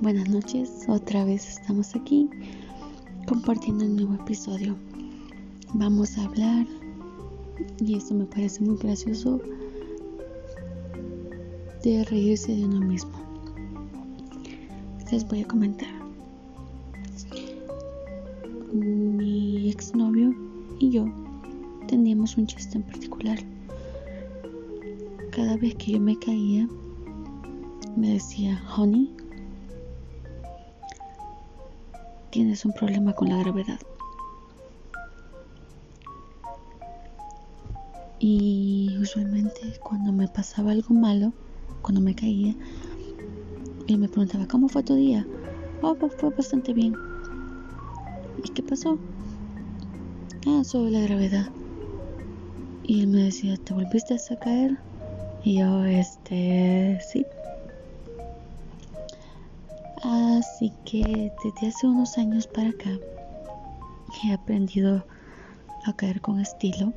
Buenas noches, otra vez estamos aquí compartiendo un nuevo episodio. Vamos a hablar, y esto me parece muy gracioso, de reírse de uno mismo. Les voy a comentar. Mi exnovio y yo teníamos un chiste en particular. Cada vez que yo me caía, me decía, honey, tienes un problema con la gravedad. Y usualmente cuando me pasaba algo malo, cuando me caía, él me preguntaba, ¿cómo fue tu día? Oh, pues fue bastante bien. ¿Y qué pasó? Ah, sobre la gravedad. Y él me decía, ¿te volviste a caer? Y yo, este, sí. Así que desde hace unos años para acá he aprendido a caer con estilo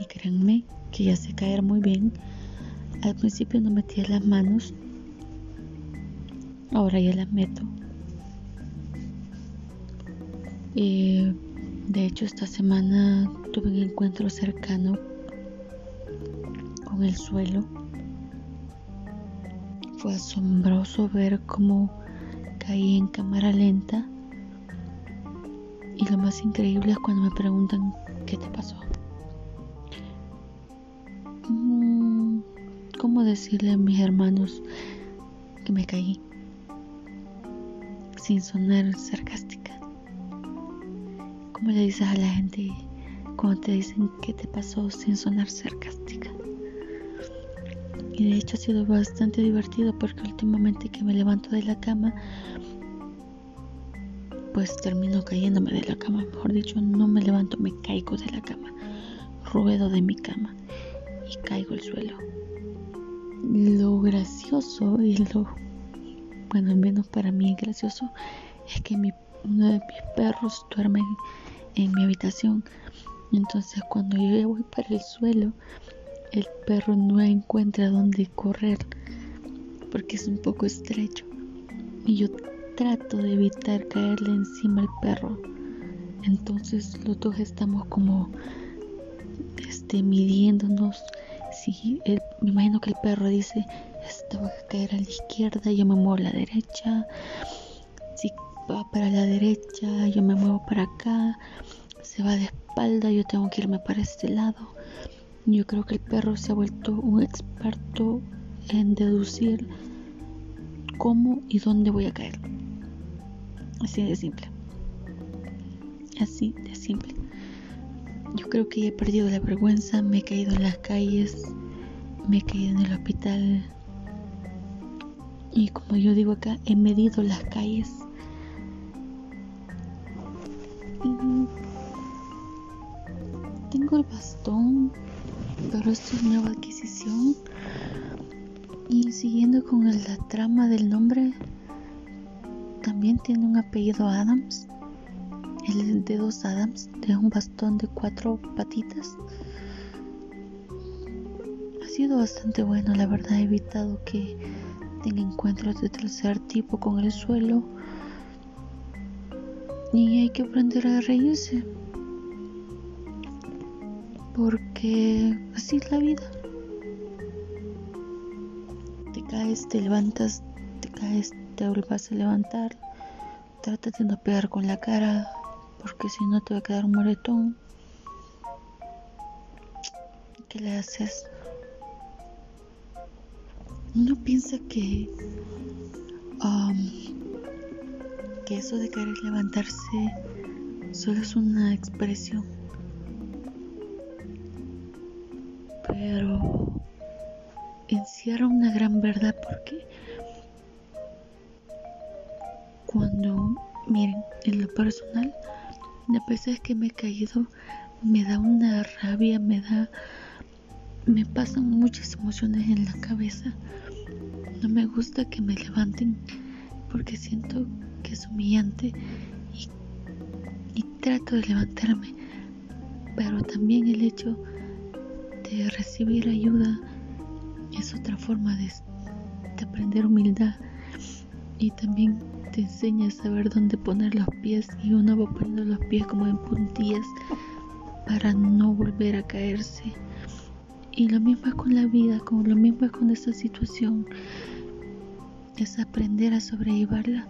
y créanme que ya sé caer muy bien. Al principio no metía las manos, ahora ya las meto. Eh, de hecho esta semana tuve un encuentro cercano con el suelo fue asombroso ver cómo caí en cámara lenta. Y lo más increíble es cuando me preguntan qué te pasó. Mm, ¿Cómo decirle a mis hermanos que me caí? Sin sonar sarcástica. ¿Cómo le dices a la gente cuando te dicen qué te pasó sin sonar sarcástica? Y de hecho ha sido bastante divertido porque últimamente que me levanto de la cama pues termino cayéndome de la cama. Mejor dicho no me levanto me caigo de la cama. Ruedo de mi cama y caigo al suelo. Lo gracioso y lo bueno al menos para mí gracioso es que mi, uno de mis perros duerme en mi habitación. Entonces cuando yo voy para el suelo el perro no encuentra dónde correr porque es un poco estrecho. Y yo trato de evitar caerle encima al perro. Entonces los dos estamos como este midiéndonos. Si me imagino que el perro dice esto va a caer a la izquierda yo me muevo a la derecha. Si va para la derecha yo me muevo para acá. Se va de espalda yo tengo que irme para este lado yo creo que el perro se ha vuelto un experto en deducir cómo y dónde voy a caer. Así de simple. Así de simple. Yo creo que he perdido la vergüenza, me he caído en las calles, me he caído en el hospital. Y como yo digo acá, he medido las calles. Y tengo el bastón esto es nueva adquisición. Y siguiendo con la trama del nombre, también tiene un apellido Adams. El de dos Adams, de un bastón de cuatro patitas. Ha sido bastante bueno, la verdad. He evitado que tenga encuentros de tercer tipo con el suelo. Y hay que aprender a reírse porque así es la vida. Te caes, te levantas, te caes, te vuelvas a levantar. Trata de no pegar con la cara, porque si no te va a quedar un moretón. ¿Qué le haces? Uno piensa que um, que eso de querer levantarse solo es una expresión pero encierra una gran verdad porque cuando, miren, en lo personal, las veces que me he caído, me da una rabia, me da, me pasan muchas emociones en la cabeza. No me gusta que me levanten porque siento que es humillante y trato de levantarme, pero también el hecho recibir ayuda es otra forma de, aprender humildad y también te enseña a saber dónde poner los pies y uno va poniendo los pies como en puntillas para no volver a caerse. Y lo mismo es con la vida, como lo mismo es con esta situación. Es aprender a sobrellevarla.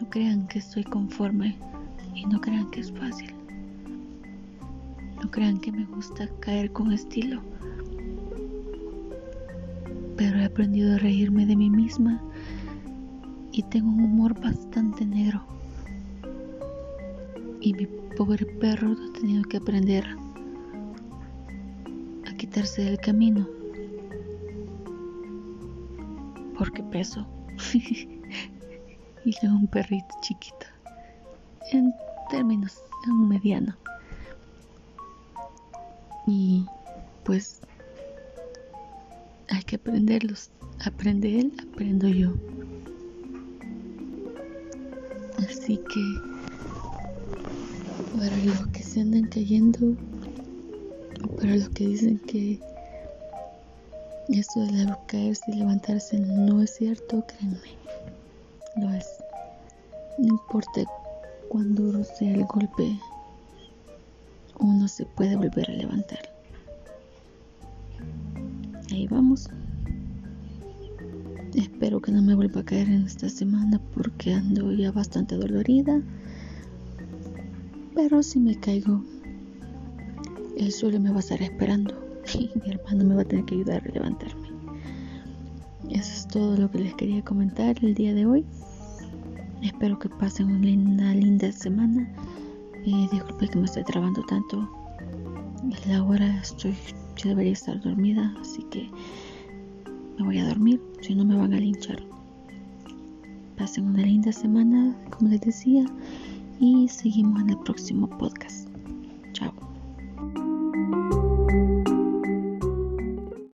No crean que estoy conforme y no crean que es fácil. No crean que me gusta caer con estilo. Pero he aprendido a reírme de mí misma y tengo un humor bastante negro. Y mi pobre perro ha tenido que aprender a quitarse del camino. Porque peso. y es un perrito chiquito. En términos, un mediano. Y pues hay que aprenderlos. Aprende él, aprendo yo. Así que para los que se andan cayendo, para los que dicen que esto de caerse y levantarse no es cierto, créanme, lo es. No importa cuán duro sea el golpe, uno se puede volver a levantar. Ahí vamos. Espero que no me vuelva a caer en esta semana porque ando ya bastante dolorida. Pero si me caigo, el suelo me va a estar esperando y mi hermano me va a tener que ayudar a levantarme. Eso es todo lo que les quería comentar el día de hoy. Espero que pasen una linda, semana. Eh, disculpe que me esté trabando tanto. La hora estoy, yo debería estar dormida, así que me voy a dormir, si no me van a linchar. Pasen una linda semana, como les decía, y seguimos en el próximo podcast.